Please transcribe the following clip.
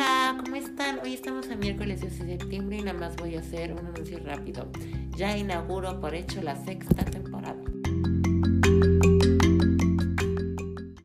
Hola, ¿cómo están? Hoy estamos a miércoles 10 de septiembre y nada más voy a hacer un anuncio rápido. Ya inauguro por hecho la sexta temporada.